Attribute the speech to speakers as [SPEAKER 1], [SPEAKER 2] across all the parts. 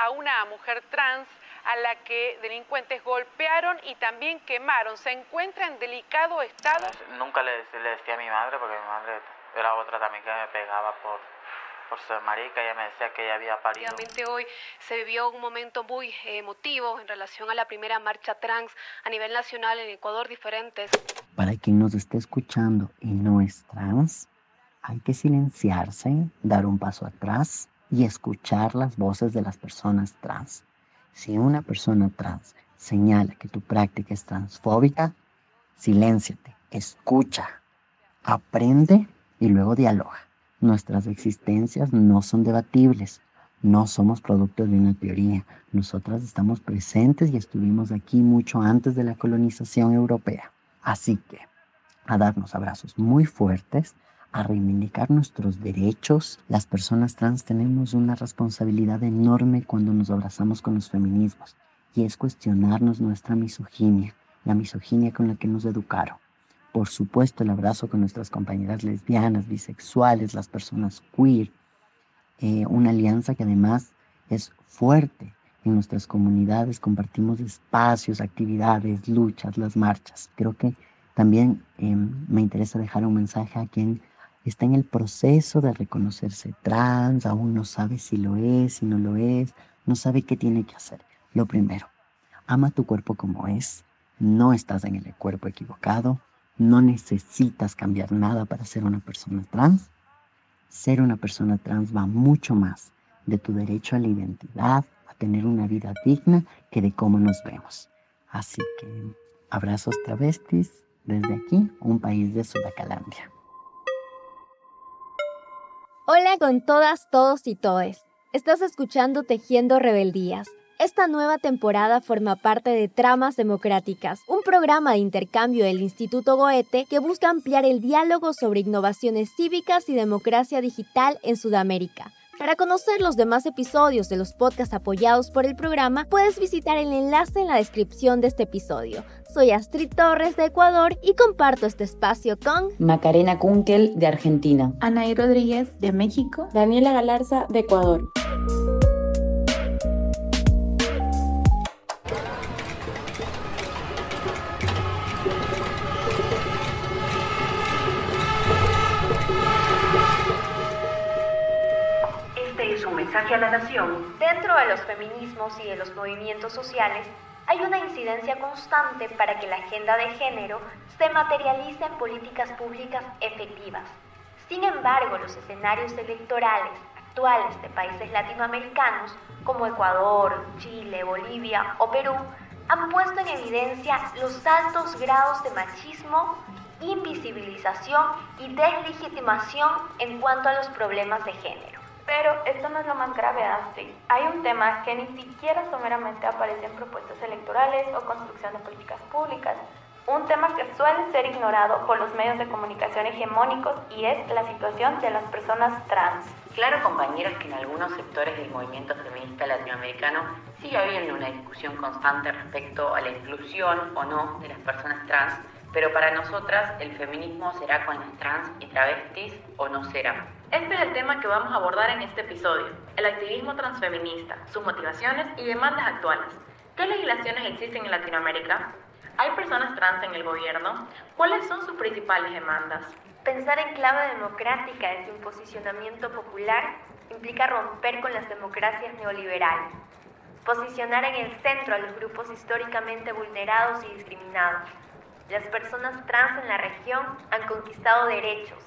[SPEAKER 1] a una mujer trans a la que delincuentes golpearon y también quemaron. ¿Se encuentra en delicado estado?
[SPEAKER 2] Nunca le, decía a mi madre porque mi madre era otra también que me pegaba por, por ser marica, ella me decía que ella había parido.
[SPEAKER 3] Obviamente hoy se vivió un momento muy emotivo en relación a la primera marcha trans a nivel nacional en Ecuador diferentes.
[SPEAKER 4] Para quien nos esté escuchando y no es trans, hay que silenciarse, dar un paso atrás y escuchar las voces de las personas trans. Si una persona trans señala que tu práctica es transfóbica, silénciate, escucha, aprende y luego dialoga. Nuestras existencias no son debatibles, no somos producto de una teoría. Nosotras estamos presentes y estuvimos aquí mucho antes de la colonización europea. Así que, a darnos abrazos muy fuertes, a reivindicar nuestros derechos. Las personas trans tenemos una responsabilidad enorme cuando nos abrazamos con los feminismos y es cuestionarnos nuestra misoginia, la misoginia con la que nos educaron. Por supuesto, el abrazo con nuestras compañeras lesbianas, bisexuales, las personas queer, eh, una alianza que además es fuerte en nuestras comunidades, compartimos espacios, actividades, luchas, las marchas. Creo que también em, me interesa dejar un mensaje a quien está en el proceso de reconocerse trans, aún no sabe si lo es, si no lo es, no sabe qué tiene que hacer. Lo primero, ama tu cuerpo como es, no estás en el cuerpo equivocado, no necesitas cambiar nada para ser una persona trans. Ser una persona trans va mucho más de tu derecho a la identidad, a tener una vida digna, que de cómo nos vemos. Así que abrazos travestis desde aquí, un país de Sudacalandia.
[SPEAKER 5] Hola con todas, todos y todes. Estás escuchando Tejiendo Rebeldías. Esta nueva temporada forma parte de Tramas Democráticas, un programa de intercambio del Instituto Goethe que busca ampliar el diálogo sobre innovaciones cívicas y democracia digital en Sudamérica. Para conocer los demás episodios de los podcasts apoyados por el programa, puedes visitar el enlace en la descripción de este episodio. Soy Astrid Torres de Ecuador y comparto este espacio con
[SPEAKER 6] Macarena Kunkel de Argentina,
[SPEAKER 7] Anaí Rodríguez de México,
[SPEAKER 8] Daniela Galarza de Ecuador.
[SPEAKER 3] Dentro de los feminismos y de los movimientos sociales, hay una incidencia constante para que la agenda de género se materialice en políticas públicas efectivas. Sin embargo, los escenarios electorales actuales de países latinoamericanos como Ecuador, Chile, Bolivia o Perú han puesto en evidencia los altos grados de machismo, invisibilización y deslegitimación en cuanto a los problemas de género.
[SPEAKER 7] Pero esto no es lo más grave, Astrid. Hay un tema que ni siquiera someramente aparece en propuestas electorales o construcción de políticas públicas. Un tema que suele ser ignorado por los medios de comunicación hegemónicos y es la situación de las personas trans.
[SPEAKER 9] Claro, compañeros, que en algunos sectores del movimiento feminista latinoamericano sigue habiendo una discusión constante respecto a la inclusión o no de las personas trans, pero para nosotras el feminismo será con las trans y travestis o no será.
[SPEAKER 7] Este es el tema que vamos a abordar en este episodio, el activismo transfeminista, sus motivaciones y demandas actuales. ¿Qué legislaciones existen en Latinoamérica? ¿Hay personas trans en el gobierno? ¿Cuáles son sus principales demandas?
[SPEAKER 3] Pensar en clave democrática desde un posicionamiento popular implica romper con las democracias neoliberales, posicionar en el centro a los grupos históricamente vulnerados y discriminados. Las personas trans en la región han conquistado derechos,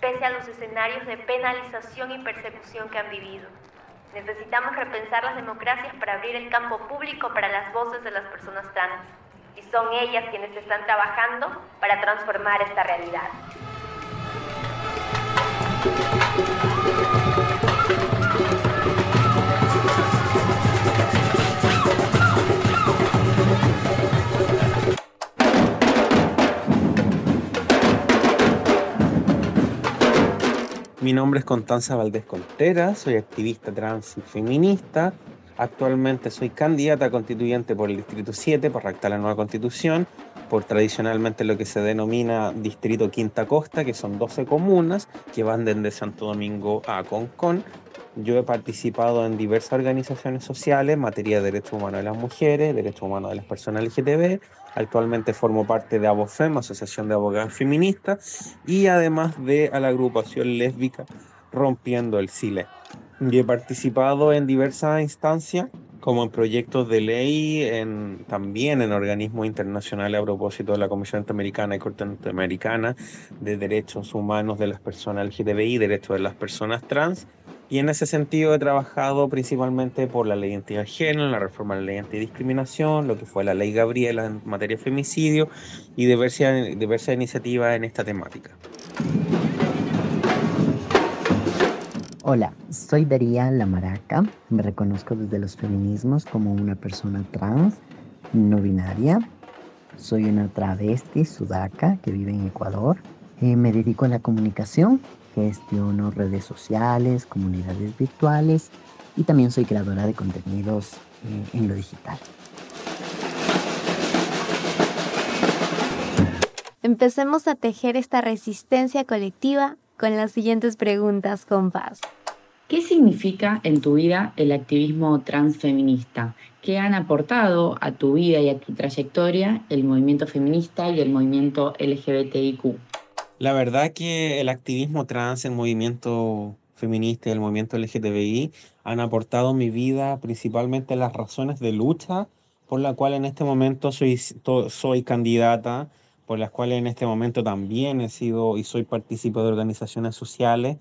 [SPEAKER 3] pese a los escenarios de penalización y persecución que han vivido. Necesitamos repensar las democracias para abrir el campo público para las voces de las personas trans. Y son ellas quienes están trabajando para transformar esta realidad.
[SPEAKER 10] Mi nombre es Constanza Valdés Contreras, soy activista trans y feminista. Actualmente soy candidata constituyente por el Distrito 7, por redactar la nueva constitución, por tradicionalmente lo que se denomina Distrito Quinta Costa, que son 12 comunas que van desde Santo Domingo a Concón. Yo he participado en diversas organizaciones sociales en materia de derechos humanos de las mujeres, derechos humanos de las personas LGTB. Actualmente formo parte de ABOFEM, Asociación de Abogadas Feministas, y además de a la agrupación lésbica Rompiendo el Sile. Y he participado en diversas instancias como en proyectos de ley, en, también en organismos internacionales a propósito de la Comisión Interamericana y Corte Interamericana de Derechos Humanos de las Personas LGTBI, Derechos de las Personas Trans. Y en ese sentido he trabajado principalmente por la ley de identidad de la reforma de la ley antidiscriminación, lo que fue la ley Gabriela en materia de femicidio y diversas, diversas iniciativas en esta temática.
[SPEAKER 4] Hola, soy Daría Lamaraca. Me reconozco desde los feminismos como una persona trans, no binaria. Soy una travesti sudaca que vive en Ecuador. Eh, me dedico a la comunicación, gestiono redes sociales, comunidades virtuales y también soy creadora de contenidos eh, en lo digital.
[SPEAKER 3] Empecemos a tejer esta resistencia colectiva con las siguientes preguntas, compás.
[SPEAKER 9] ¿Qué significa en tu vida el activismo transfeminista? ¿Qué han aportado a tu vida y a tu trayectoria el movimiento feminista y el movimiento LGBTIQ?
[SPEAKER 10] La verdad que el activismo trans, el movimiento feminista y el movimiento LGTBI han aportado mi vida principalmente las razones de lucha por la cual en este momento soy, soy candidata, por las cuales en este momento también he sido y soy partícipe de organizaciones sociales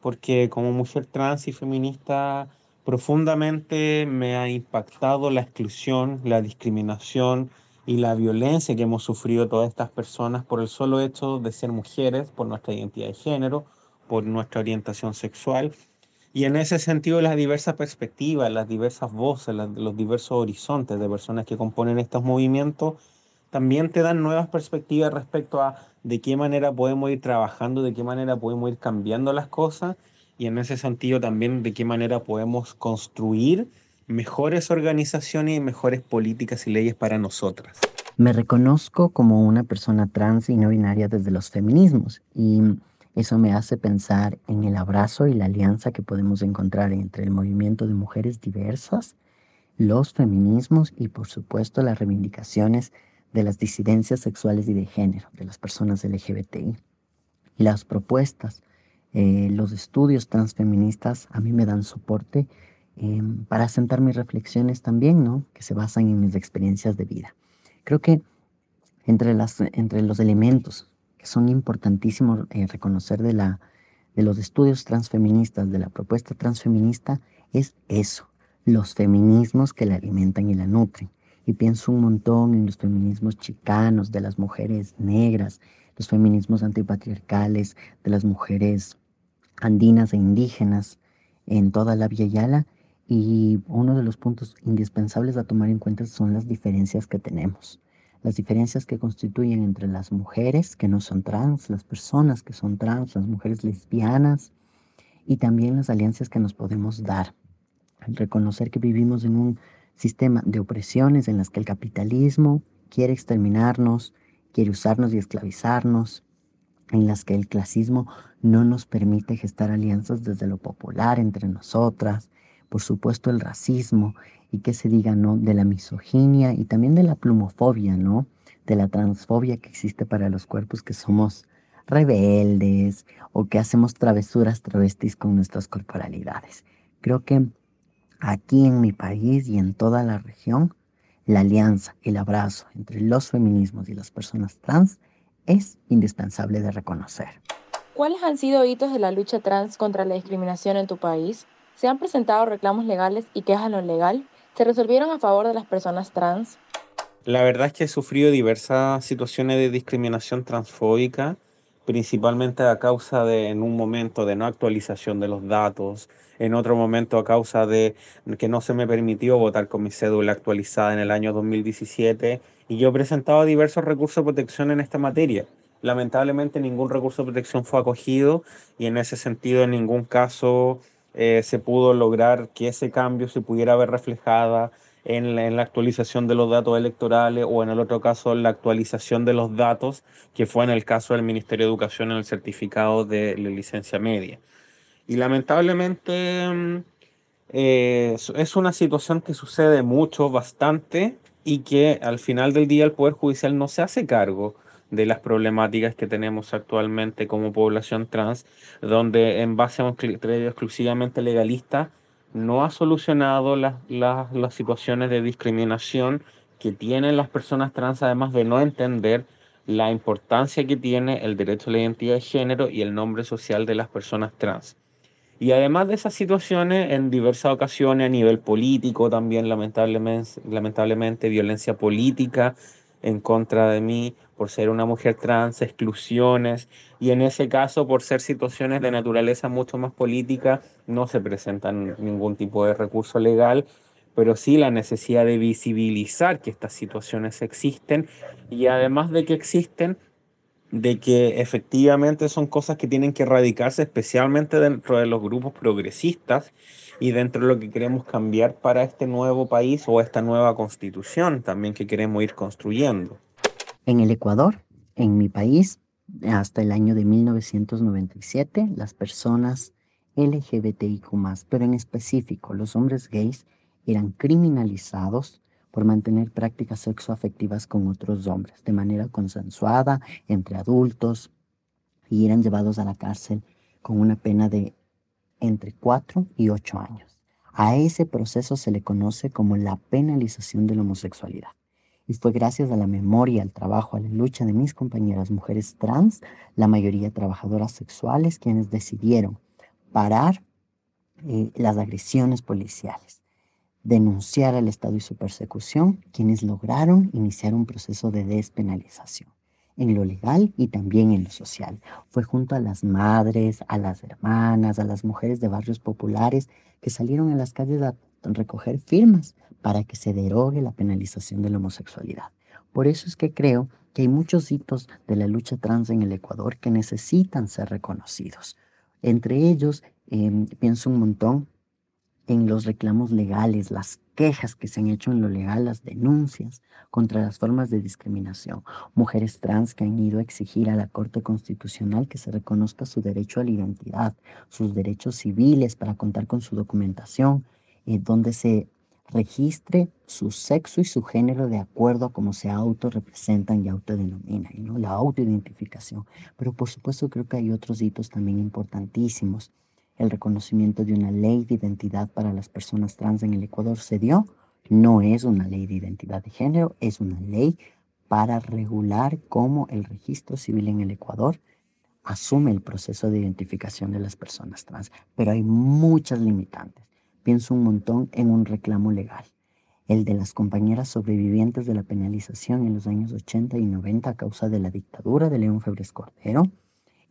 [SPEAKER 10] porque como mujer trans y feminista profundamente me ha impactado la exclusión, la discriminación y la violencia que hemos sufrido todas estas personas por el solo hecho de ser mujeres, por nuestra identidad de género, por nuestra orientación sexual. Y en ese sentido, las diversas perspectivas, las diversas voces, los diversos horizontes de personas que componen estos movimientos, también te dan nuevas perspectivas respecto a de qué manera podemos ir trabajando, de qué manera podemos ir cambiando las cosas y en ese sentido también de qué manera podemos construir mejores organizaciones y mejores políticas y leyes para nosotras.
[SPEAKER 4] Me reconozco como una persona trans y no binaria desde los feminismos y eso me hace pensar en el abrazo y la alianza que podemos encontrar entre el movimiento de mujeres diversas, los feminismos y por supuesto las reivindicaciones de las disidencias sexuales y de género, de las personas LGBTI. Y las propuestas, eh, los estudios transfeministas a mí me dan soporte em, para sentar mis reflexiones también, ¿no? Que se basan en mis experiencias de vida. Creo que entre, las, entre los elementos que son importantísimos eh, reconocer de, la, de los estudios transfeministas, de la propuesta transfeminista, es eso, los feminismos que la alimentan y la nutren y pienso un montón en los feminismos chicanos de las mujeres negras, los feminismos antipatriarcales de las mujeres andinas e indígenas en toda la Via Yala y uno de los puntos indispensables a tomar en cuenta son las diferencias que tenemos. Las diferencias que constituyen entre las mujeres que no son trans, las personas que son trans, las mujeres lesbianas y también las alianzas que nos podemos dar. Reconocer que vivimos en un sistema de opresiones en las que el capitalismo quiere exterminarnos, quiere usarnos y esclavizarnos, en las que el clasismo no nos permite gestar alianzas desde lo popular entre nosotras, por supuesto el racismo y que se diga no de la misoginia y también de la plumofobia, ¿no? De la transfobia que existe para los cuerpos que somos rebeldes o que hacemos travesuras travestis con nuestras corporalidades. Creo que Aquí en mi país y en toda la región, la alianza, el abrazo entre los feminismos y las personas trans es indispensable de reconocer.
[SPEAKER 8] ¿Cuáles han sido hitos de la lucha trans contra la discriminación en tu país? ¿Se han presentado reclamos legales y quejas en lo legal? ¿Se resolvieron a favor de las personas trans?
[SPEAKER 10] La verdad es que he sufrido diversas situaciones de discriminación transfóbica, principalmente a causa de, en un momento, de no actualización de los datos, en otro momento a causa de que no se me permitió votar con mi cédula actualizada en el año 2017 y yo he presentado diversos recursos de protección en esta materia. Lamentablemente ningún recurso de protección fue acogido y en ese sentido en ningún caso eh, se pudo lograr que ese cambio se pudiera ver reflejada en la, actualización de los datos electorales o en el otro caso la actualización de los datos, que fue en el caso del Ministerio de Educación en el certificado de la licencia media. Y lamentablemente mm, eh, es una situación que sucede mucho, bastante, y que al final del día el Poder Judicial no se hace cargo de las problemáticas que tenemos actualmente como población trans, donde en base a un criterio exclusivamente legalista no ha solucionado las, las, las situaciones de discriminación que tienen las personas trans, además de no entender la importancia que tiene el derecho a la identidad de género y el nombre social de las personas trans. Y además de esas situaciones, en diversas ocasiones a nivel político también, lamentablemente, lamentablemente violencia política en contra de mí por ser una mujer trans, exclusiones, y en ese caso, por ser situaciones de naturaleza mucho más política, no se presentan ningún tipo de recurso legal, pero sí la necesidad de visibilizar que estas situaciones existen y además de que existen, de que efectivamente son cosas que tienen que erradicarse especialmente dentro de los grupos progresistas y dentro de lo que queremos cambiar para este nuevo país o esta nueva constitución también que queremos ir construyendo.
[SPEAKER 4] En el Ecuador, en mi país, hasta el año de 1997, las personas LGBTIQ, pero en específico los hombres gays, eran criminalizados por mantener prácticas sexoafectivas con otros hombres de manera consensuada entre adultos y eran llevados a la cárcel con una pena de entre 4 y 8 años. A ese proceso se le conoce como la penalización de la homosexualidad. Y fue gracias a la memoria, al trabajo, a la lucha de mis compañeras mujeres trans, la mayoría trabajadoras sexuales, quienes decidieron parar eh, las agresiones policiales denunciar al Estado y su persecución, quienes lograron iniciar un proceso de despenalización en lo legal y también en lo social. Fue junto a las madres, a las hermanas, a las mujeres de barrios populares que salieron a las calles a recoger firmas para que se derogue la penalización de la homosexualidad. Por eso es que creo que hay muchos hitos de la lucha trans en el Ecuador que necesitan ser reconocidos. Entre ellos, em, pienso un montón en los reclamos legales, las quejas que se han hecho en lo legal, las denuncias contra las formas de discriminación, mujeres trans que han ido a exigir a la Corte Constitucional que se reconozca su derecho a la identidad, sus derechos civiles para contar con su documentación, eh, donde se registre su sexo y su género de acuerdo a cómo se autorrepresentan y autodenominan, ¿no? la autoidentificación. Pero por supuesto creo que hay otros hitos también importantísimos el reconocimiento de una ley de identidad para las personas trans en el Ecuador se dio. No es una ley de identidad de género, es una ley para regular cómo el registro civil en el Ecuador asume el proceso de identificación de las personas trans. Pero hay muchas limitantes. Pienso un montón en un reclamo legal, el de las compañeras sobrevivientes de la penalización en los años 80 y 90 a causa de la dictadura de León Febres Cordero,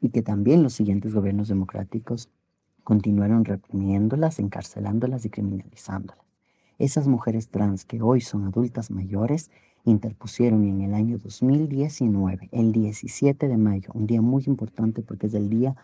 [SPEAKER 4] y que también los siguientes gobiernos democráticos continuaron reprimiéndolas, encarcelándolas y criminalizándolas. Esas mujeres trans que hoy son adultas mayores interpusieron en el año 2019, el 17 de mayo, un día muy importante porque es el día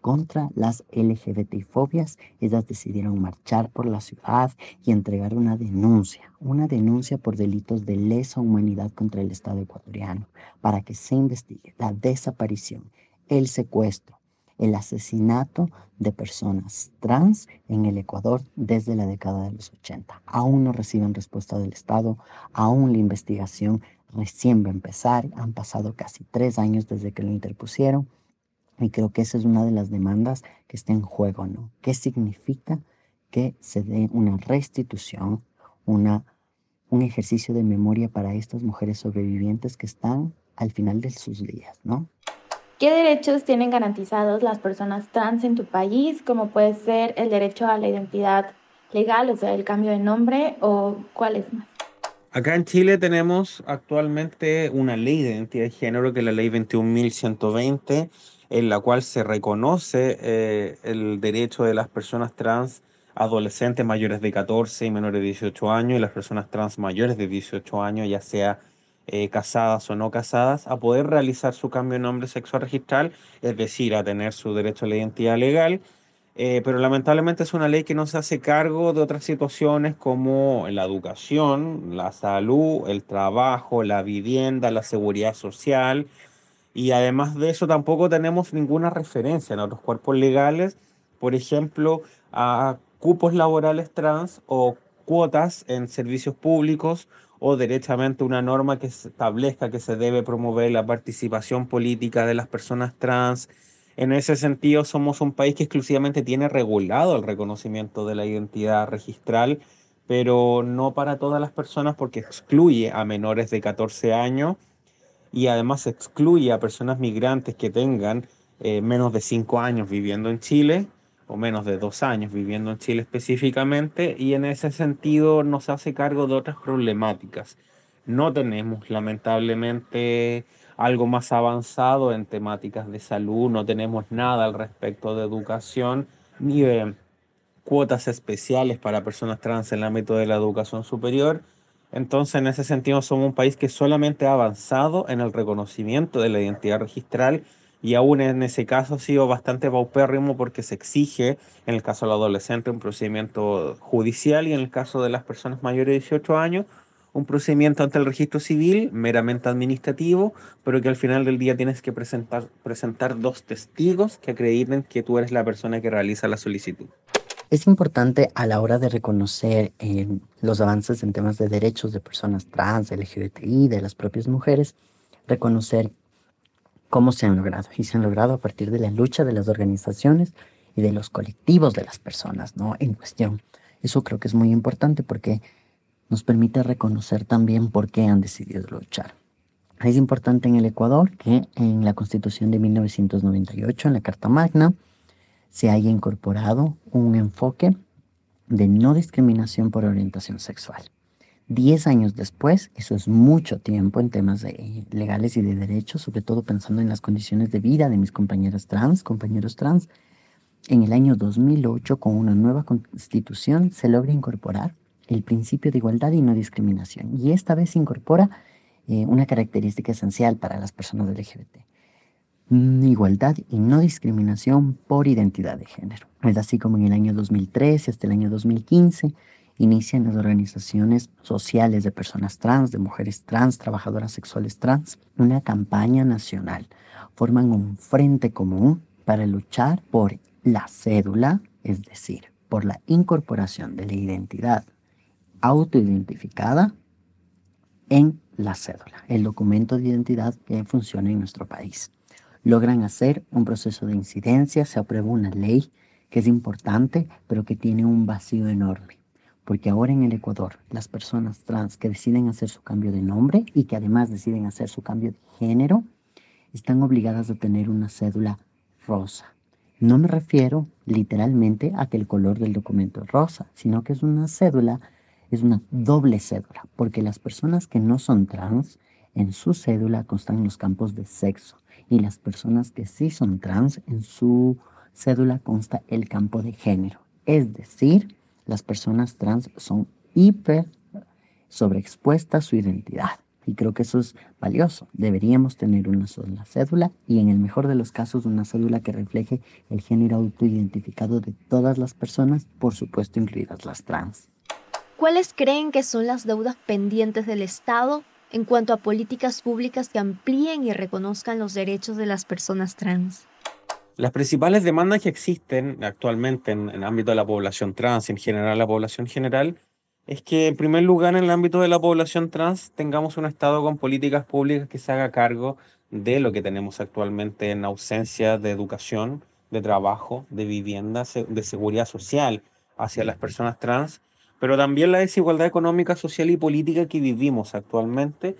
[SPEAKER 4] contra las LGBTI-fobias, ellas decidieron marchar por la ciudad y entregar una denuncia, una denuncia por delitos de lesa humanidad contra el Estado ecuatoriano, para que se investigue la desaparición, el secuestro, el asesinato de personas trans en el Ecuador desde la década de los 80. Aún no reciben respuesta del Estado, aún la investigación recién va a empezar, han pasado casi tres años desde que lo interpusieron y creo que esa es una de las demandas que está en juego, ¿no? ¿Qué significa que se dé una restitución, una, un ejercicio de memoria para estas mujeres sobrevivientes que están al final de sus días, ¿no?
[SPEAKER 8] ¿Qué derechos tienen garantizados las personas trans en tu país, como puede ser el derecho a la identidad legal, o sea, el cambio de nombre, o cuáles más?
[SPEAKER 10] Acá en Chile tenemos actualmente una ley de identidad de género, que es la ley 21.120, en la cual se reconoce eh, el derecho de las personas trans adolescentes mayores de 14 y menores de 18 años y las personas trans mayores de 18 años, ya sea eh, casadas o no casadas, a poder realizar su cambio de nombre sexual registral, es decir, a tener su derecho a la identidad legal. Eh, pero lamentablemente es una ley que no se hace cargo de otras situaciones como la educación, la salud, el trabajo, la vivienda, la seguridad social. Y además de eso tampoco tenemos ninguna referencia en otros cuerpos legales por ejemplo, a cupos laborales trans o cuotas en servicios públicos o derechamente una norma que establezca que se debe promover la participación política de las personas trans. En ese sentido, somos un país que exclusivamente tiene regulado el reconocimiento de la identidad registral, pero no para todas las personas porque excluye a menores de 14 años y además excluye a personas migrantes que tengan eh, menos de 5 años viviendo en Chile o menos de dos años viviendo en Chile específicamente y en ese sentido nos hace cargo de otras problemáticas. No tenemos lamentablemente algo más avanzado en temáticas de salud, no tenemos nada al respecto de educación ni de cuotas especiales para personas trans en el ámbito de la educación superior. Entonces, en ese sentido, somos un país que solamente ha avanzado en el reconocimiento de la identidad registral y aún en ese caso ha sido bastante paupérrimo porque se exige, en el caso del adolescente, un procedimiento judicial y en el caso de las personas mayores de 18 años, un procedimiento ante el registro civil meramente administrativo, pero que al final del día tienes que presentar, presentar dos testigos que acrediten que tú eres la persona que realiza la solicitud.
[SPEAKER 4] Es importante a la hora de reconocer eh, los avances en temas de derechos de personas trans, LGBTI, de las propias mujeres, reconocer cómo se han logrado. Y se han logrado a partir de la lucha de las organizaciones y de los colectivos de las personas ¿no? en cuestión. Eso creo que es muy importante porque nos permite reconocer también por qué han decidido luchar. Es importante en el Ecuador que en la Constitución de 1998, en la Carta Magna, se haya incorporado un enfoque de no discriminación por orientación sexual. Diez años después, eso es mucho tiempo en temas legales y de derechos, sobre todo pensando en las condiciones de vida de mis compañeras trans, compañeros trans. En el año 2008, con una nueva constitución, se logra incorporar el principio de igualdad y no discriminación. Y esta vez se incorpora eh, una característica esencial para las personas LGBT. Mm, igualdad y no discriminación por identidad de género. Es así como en el año 2013 hasta el año 2015 inician las organizaciones sociales de personas trans, de mujeres trans, trabajadoras sexuales trans, una campaña nacional. Forman un frente común para luchar por la cédula, es decir, por la incorporación de la identidad autoidentificada en la cédula, el documento de identidad que funciona en nuestro país. Logran hacer un proceso de incidencia, se aprueba una ley que es importante, pero que tiene un vacío enorme porque ahora en el Ecuador las personas trans que deciden hacer su cambio de nombre y que además deciden hacer su cambio de género están obligadas a tener una cédula rosa. No me refiero literalmente a que el color del documento es rosa, sino que es una cédula, es una doble cédula, porque las personas que no son trans, en su cédula constan los campos de sexo y las personas que sí son trans, en su cédula consta el campo de género. Es decir, las personas trans son hiper sobreexpuestas a su identidad. Y creo que eso es valioso. Deberíamos tener una sola cédula y en el mejor de los casos una cédula que refleje el género autoidentificado de todas las personas, por supuesto incluidas las trans.
[SPEAKER 3] ¿Cuáles creen que son las deudas pendientes del Estado en cuanto a políticas públicas que amplíen y reconozcan los derechos de las personas trans?
[SPEAKER 10] Las principales demandas que existen actualmente en, el ámbito de la población trans en general la población general es que en primer lugar en el ámbito de la población trans tengamos un Estado con políticas públicas que se haga cargo de lo que tenemos actualmente en ausencia de educación, de trabajo, de vivienda, de seguridad social hacia las personas trans, pero también la desigualdad económica, social y política que vivimos actualmente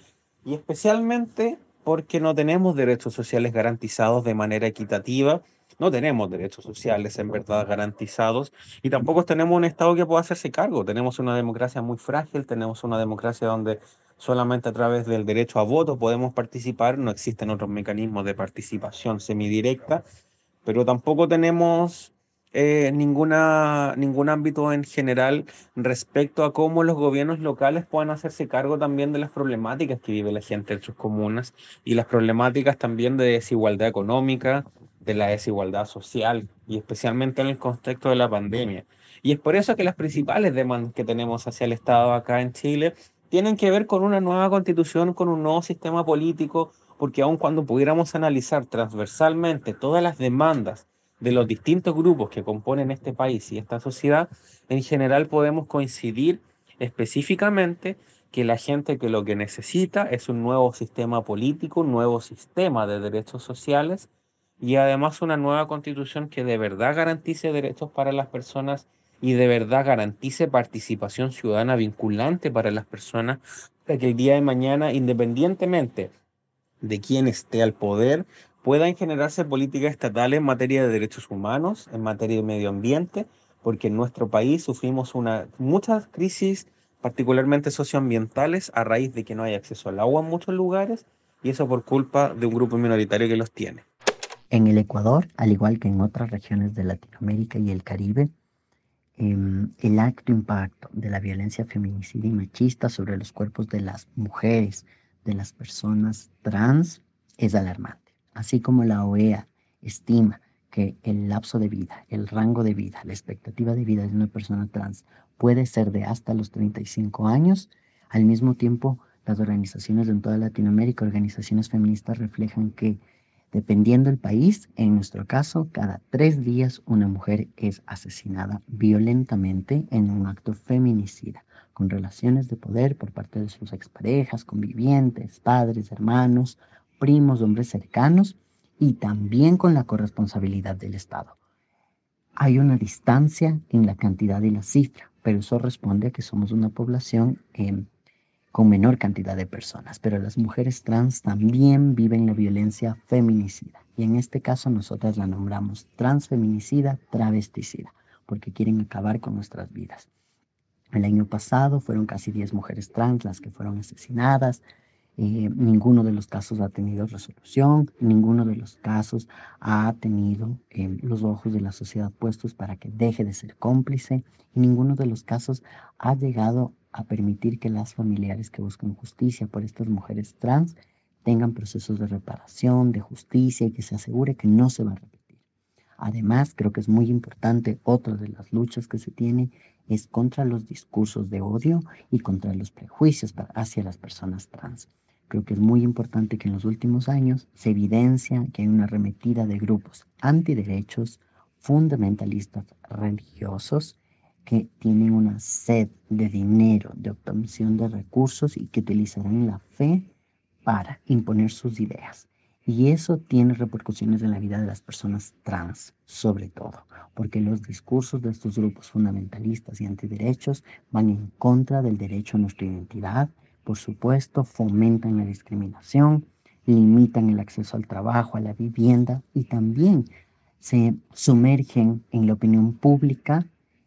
[SPEAKER 10] y especialmente porque no tenemos derechos sociales garantizados de manera equitativa, no tenemos derechos sociales en verdad garantizados y tampoco tenemos un Estado que pueda hacerse cargo. Tenemos una democracia muy frágil, tenemos una democracia donde solamente a través del derecho a voto podemos participar, no existen otros mecanismos de participación semidirecta, pero tampoco tenemos eh, ninguna, ningún ámbito en general respecto a cómo los gobiernos locales puedan hacerse cargo también de las problemáticas que vive la gente en sus comunas y las problemáticas también de desigualdad económica, de la desigualdad social y especialmente en el contexto de la pandemia. Y es por eso que las principales demandas que tenemos hacia el Estado acá en Chile tienen que ver con una nueva constitución, con un nuevo sistema político, porque aun cuando pudiéramos analizar transversalmente todas las demandas de los distintos grupos que componen este país y esta sociedad, en general podemos coincidir específicamente que la gente que lo que necesita es un nuevo sistema político, un nuevo sistema de derechos sociales y además una nueva constitución que de verdad garantice derechos para las personas y de verdad garantice participación ciudadana vinculante para las personas para que el día de mañana, independientemente de quién esté al poder, puedan generarse políticas estatales en materia de derechos humanos, en materia de medio ambiente, porque en nuestro país sufrimos una, muchas crisis, particularmente socioambientales, a raíz de que no hay acceso al agua en muchos lugares, y eso por culpa de un grupo minoritario que los tiene.
[SPEAKER 4] En el Ecuador, al igual que en otras regiones de Latinoamérica y el Caribe, em, el alto impacto de la violencia feminicida y machista sobre los cuerpos de las mujeres, de las personas trans, es alarmante. Así como la OEA estima que el lapso de vida, el rango de vida, la expectativa de vida de una persona trans puede ser de hasta los 35 años, al mismo tiempo las organizaciones en toda Latinoamérica, organizaciones feministas reflejan que dependiendo del país, en nuestro caso, cada tres días una mujer es asesinada violentamente en un acto feminicida, con relaciones de poder por parte de sus exparejas, convivientes, padres, hermanos, primos, hombres cercanos y también con la corresponsabilidad del Estado. Hay una distancia en la cantidad y la cifra, pero eso responde a que somos una población em, con menor cantidad de personas, pero las mujeres trans también viven la violencia feminicida y en este caso nosotras la nombramos transfeminicida, travesticida, porque quieren acabar con nuestras vidas. El año pasado fueron casi 10 mujeres trans las que fueron asesinadas, eh, ninguno de los casos ha tenido resolución, ninguno de los casos ha tenido eh, los ojos de la sociedad puestos para que deje de ser cómplice y ninguno de los casos ha llegado a permitir que las familiares que buscan justicia por estas mujeres trans tengan procesos de reparación, de justicia y que se asegure que no se va a repetir. Además, creo que es muy importante, otra de las luchas que se tiene es contra los discursos de odio y contra los prejuicios hacia las personas trans. Creo que es muy importante que en los últimos años se evidencia que hay una arremetida de grupos antiderechos, fundamentalistas religiosos, que tienen una sed de dinero, de obtención de recursos y que utilizarán la fe para imponer sus ideas. Y eso tiene repercusiones en la vida de las personas trans, sobre todo, porque los discursos de estos grupos fundamentalistas y antiderechos van en contra del derecho a nuestra identidad, por supuesto, fomentan la discriminación, limitan el acceso al trabajo, a la vivienda y también se sumergen en la opinión pública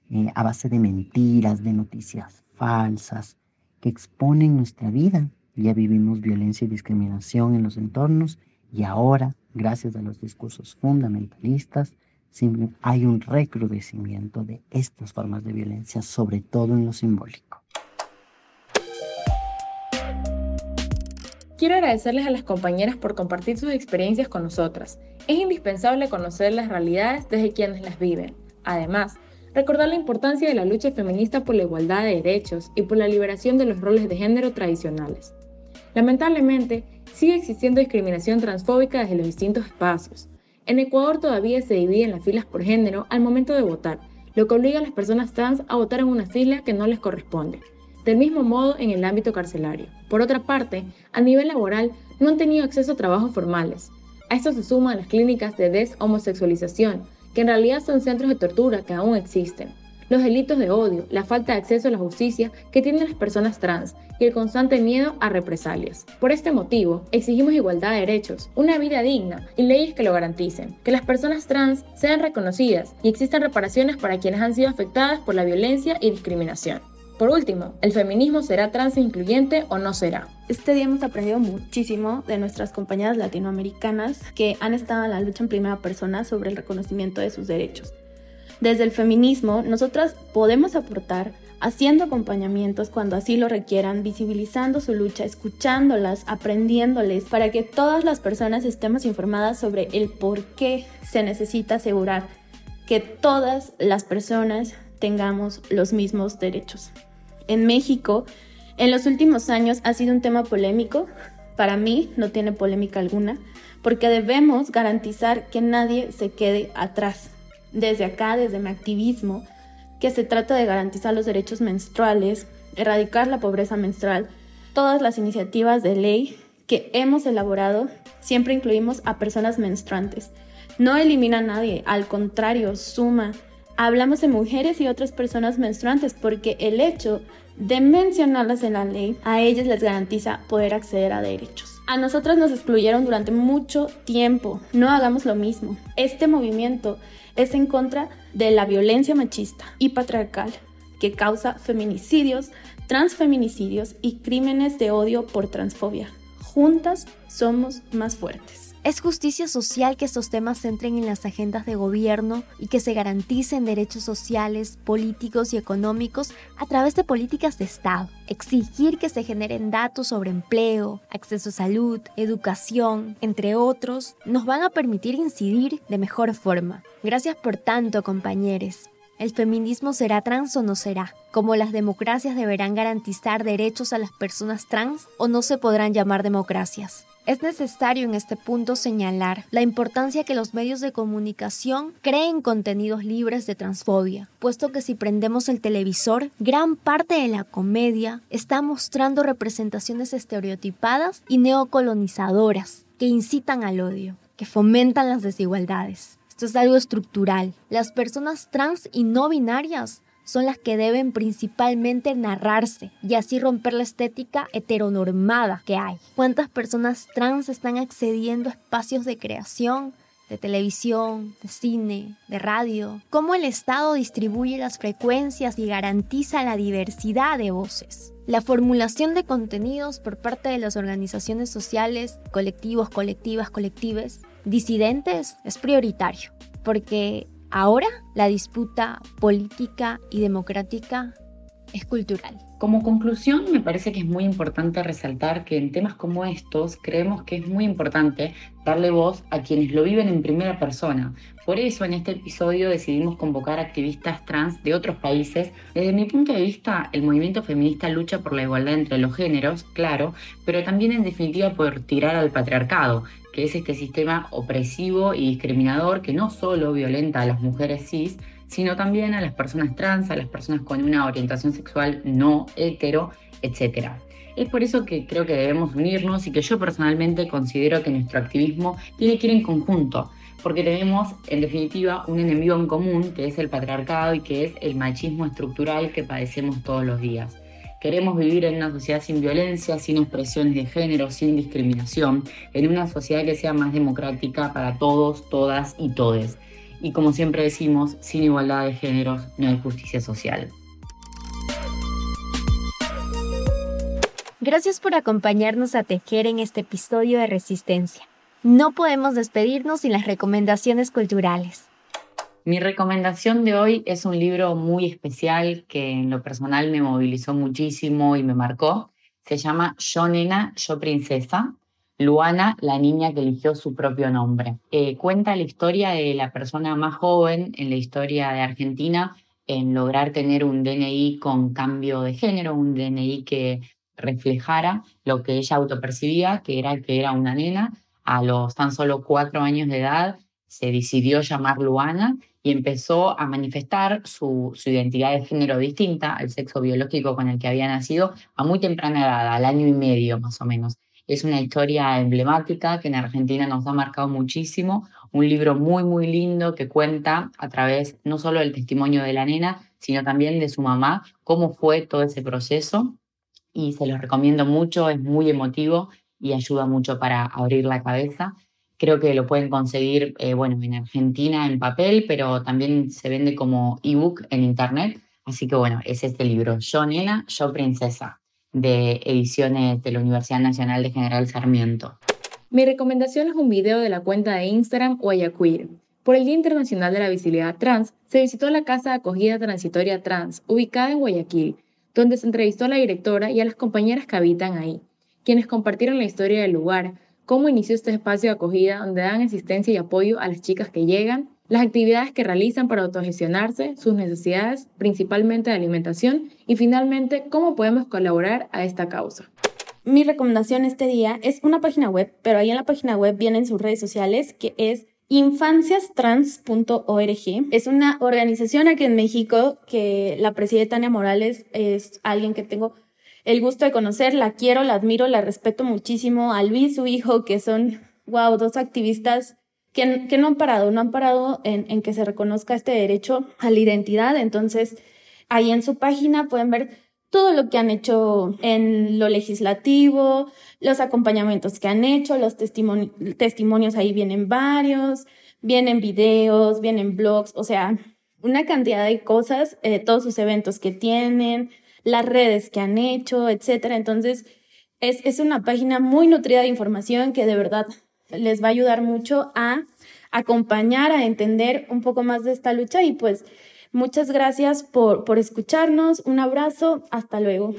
[SPEAKER 4] eh, a base de mentiras, de noticias falsas que exponen nuestra vida. Ya vivimos violencia y discriminación en los entornos y ahora, gracias a los discursos fundamentalistas, hay un recrudecimiento de estas formas de violencia, sobre todo en lo simbólico.
[SPEAKER 8] Quiero agradecerles a las compañeras por compartir sus experiencias con nosotras. Es indispensable conocer las realidades desde quienes las viven. Además, recordar la importancia de la lucha feminista por la igualdad de derechos y por la liberación de los roles de género tradicionales. Lamentablemente, sigue existiendo discriminación transfóbica desde los distintos espacios. En Ecuador todavía se dividen las filas por género al momento de votar, lo que obliga a las personas trans a votar en una fila que no les corresponde del mismo modo en el ámbito carcelario. Por otra parte, a nivel laboral no han tenido acceso a trabajos formales. A esto se suman las clínicas de deshomosexualización, que en realidad son centros de tortura que aún existen, los delitos de odio, la falta de acceso a la justicia que tienen las personas trans y el constante miedo a represalias. Por este motivo, exigimos igualdad de derechos, una vida digna y leyes que lo garanticen, que las personas trans sean reconocidas y existan reparaciones para quienes han sido afectadas por la violencia y discriminación. Por último, ¿el feminismo será trans incluyente o no será?
[SPEAKER 7] Este día hemos aprendido muchísimo de nuestras compañeras latinoamericanas que han estado en la lucha en primera persona sobre el reconocimiento de sus derechos. Desde el feminismo, nosotras podemos aportar haciendo acompañamientos cuando así lo requieran, visibilizando su lucha, escuchándolas, aprendiéndoles, para que todas las personas estemos informadas sobre el por qué se necesita asegurar que todas las personas tengamos los mismos derechos en México en los últimos años ha sido un tema polémico para mí no tiene polémica alguna, porque debemos garantizar que nadie se quede atrás. Desde acá, desde mi activismo, que se trata de garantizar los derechos menstruales, erradicar la pobreza menstrual, todas las iniciativas de ley que hemos elaborado siempre incluimos a personas menstruantes. No elimina a nadie, al contrario, suma. Hablamos de mujeres y otras personas menstruantes porque el hecho de mencionarlas en la ley a ellas les garantiza poder acceder a derechos. A nosotras nos excluyeron durante mucho tiempo. No hagamos lo mismo. Este movimiento es en contra de la violencia machista y patriarcal que causa feminicidios, transfeminicidios y crímenes de odio por transfobia. Juntas somos más fuertes.
[SPEAKER 3] Es justicia social que estos temas entren en las agendas de gobierno y que se garanticen derechos sociales, políticos y económicos a través de políticas de Estado. Exigir que se generen datos sobre empleo, acceso a salud, educación, entre otros, nos van a permitir incidir de mejor forma. Gracias por tanto, compañeros. ¿El feminismo será trans o no será? ¿Cómo las democracias deberán garantizar derechos a las personas trans o no se podrán llamar democracias? Es necesario en este punto señalar la importancia que los medios de comunicación creen contenidos libres de transfobia, puesto que si prendemos el televisor, gran parte de la comedia está mostrando representaciones estereotipadas y neocolonizadoras que incitan al odio, que fomentan las desigualdades. Esto es algo estructural. Las personas trans y no binarias son las que deben principalmente narrarse y así romper la estética heteronormada que hay. ¿Cuántas personas trans están accediendo a espacios de creación, de televisión, de cine, de radio? ¿Cómo el Estado distribuye las frecuencias y garantiza la diversidad de voces? La formulación de contenidos por parte de las organizaciones sociales, colectivos, colectivas, colectives, disidentes es prioritario, porque ahora la disputa política y democrática es cultural.
[SPEAKER 9] Como conclusión, me parece que es muy importante resaltar que en temas como estos creemos que es muy importante darle voz a quienes lo viven en primera persona. Por eso en este episodio decidimos convocar activistas trans de otros países. Desde mi punto de vista, el movimiento feminista lucha por la igualdad entre los géneros, claro, pero también en definitiva por tirar al patriarcado, que es este sistema opresivo y discriminador que no solo violenta a las mujeres cis, sino también a las personas trans, a las personas con una orientación sexual no hetero, etc. Es por eso que creo que debemos unirnos y que yo personalmente considero que nuestro activismo tiene que ir en conjunto, porque tenemos en definitiva un enemigo en común que es el patriarcado y que es el machismo estructural que padecemos todos los días. Queremos vivir en una sociedad sin violencia, sin expresiones de género, sin discriminación, en una sociedad que sea más democrática para todos, todas y todes y como siempre decimos, sin igualdad de géneros no hay justicia social.
[SPEAKER 3] Gracias por acompañarnos a tejer en este episodio de Resistencia. No podemos despedirnos sin las recomendaciones culturales.
[SPEAKER 9] Mi recomendación de hoy es un libro muy especial que en lo personal me movilizó muchísimo y me marcó. Se llama Yo Nena, Yo Princesa Luana, la niña que eligió su propio nombre. Eh, cuenta la historia de la persona más joven en la historia de Argentina en lograr tener un DNI con cambio de género, un DNI que reflejara lo que ella autopercibía, que era que era una nena. A los tan solo cuatro años de edad se decidió llamar Luana y empezó a manifestar su, su, identidad de género distinta al sexo biológico con el que había nacido a muy temprana edad, al año y medio más o menos. Es una historia emblemática que en Argentina nos ha marcado muchísimo, un libro muy, muy lindo que cuenta a través no solo del testimonio de la nena, sino también de su mamá, cómo fue todo ese proceso. Y se los recomiendo mucho, es muy emotivo y ayuda mucho para abrir la cabeza. Creo que lo pueden conseguir, eh, bueno, en Argentina en papel, pero también se vende como ebook en internet. Así que bueno, es este libro, Yo Nena, Yo Princesa de ediciones de la Universidad Nacional de General Sarmiento.
[SPEAKER 8] Mi recomendación es un video de la cuenta de Instagram Guayaquil. Por el Día Internacional de la Visibilidad Trans, se visitó la Casa de Acogida Transitoria Trans, ubicada en Guayaquil, donde se entrevistó a la directora y a las compañeras que habitan ahí, quienes compartieron la historia del lugar, cómo inició este espacio de acogida donde dan asistencia y apoyo a las chicas que llegan, las actividades que realizan para autogestionarse, sus necesidades, principalmente de alimentación, y finalmente cómo podemos colaborar a esta causa.
[SPEAKER 7] mi recomendación este día es una página web, pero ahí en la página web vienen sus redes sociales, que es infanciastrans.org. Es una organización aquí en México que la preside Tania Morales, es alguien que tengo el gusto de conocer, la quiero, la admiro, la respeto muchísimo. A Luis, su hijo, que son, wow, dos activistas que, no han parado, no han parado en, en que se reconozca este derecho a la identidad. Entonces, ahí en su página pueden ver todo lo que han hecho en lo legislativo, los acompañamientos que han hecho, los testimonios ahí vienen varios, vienen videos, vienen blogs, o sea, una cantidad de cosas, eh, todos sus eventos que tienen, las redes que han hecho, etcétera. Entonces, es, es una página muy nutrida de información que de verdad les va a ayudar mucho a acompañar, a entender un poco más de esta lucha y pues Muchas gracias por, por escucharnos. Un abrazo. Hasta luego.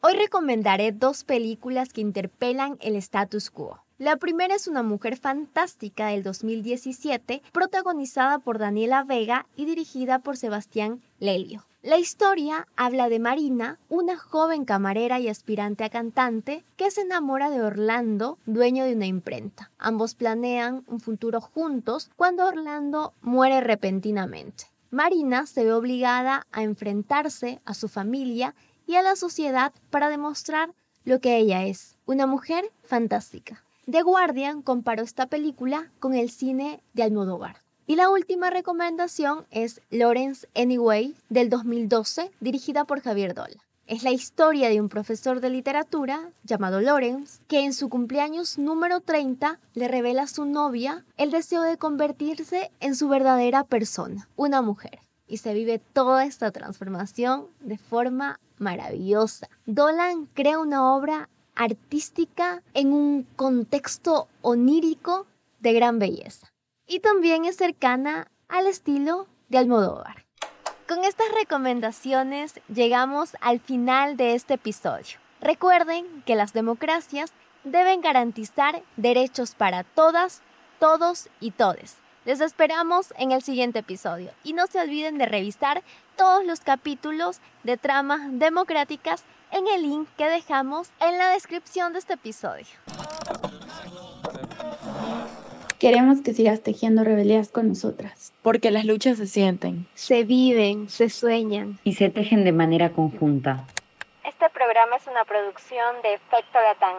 [SPEAKER 3] Hoy recomendaré dos películas que interpelan el status quo. La primera es Una mujer fantástica del 2017, protagonizada por Daniela Vega y dirigida por Sebastián Lelio. La historia habla de Marina, una joven camarera y aspirante a cantante que se enamora de Orlando, dueño de una imprenta. Ambos planean un futuro juntos cuando Orlando muere repentinamente. Marina se ve obligada a enfrentarse a su familia y a la sociedad para demostrar lo que ella es, una mujer fantástica. The Guardian comparó esta película con el cine de Almodóvar. Y la última recomendación es Lawrence Anyway del 2012, dirigida por Javier Dola. Es la historia de un profesor de literatura llamado Lawrence que en su cumpleaños número 30 le revela a su novia el deseo de convertirse en su verdadera persona, una mujer. Y se vive toda esta transformación de forma maravillosa. Dolan crea una obra artística en un contexto onírico de gran belleza. Y también es cercana al estilo de Almodóvar. Con estas recomendaciones llegamos al final de este episodio. Recuerden que las democracias deben garantizar derechos para todas, todos y todes. Les esperamos en el siguiente episodio y no se olviden de revisar todos los capítulos de tramas democráticas en el link que dejamos en la descripción de este episodio.
[SPEAKER 7] Queremos que sigas tejiendo rebelías con nosotras.
[SPEAKER 8] Porque las luchas se sienten,
[SPEAKER 3] se viven, se sueñan
[SPEAKER 9] y se tejen de manera conjunta.
[SPEAKER 3] Este programa es una producción de Efecto Gatán.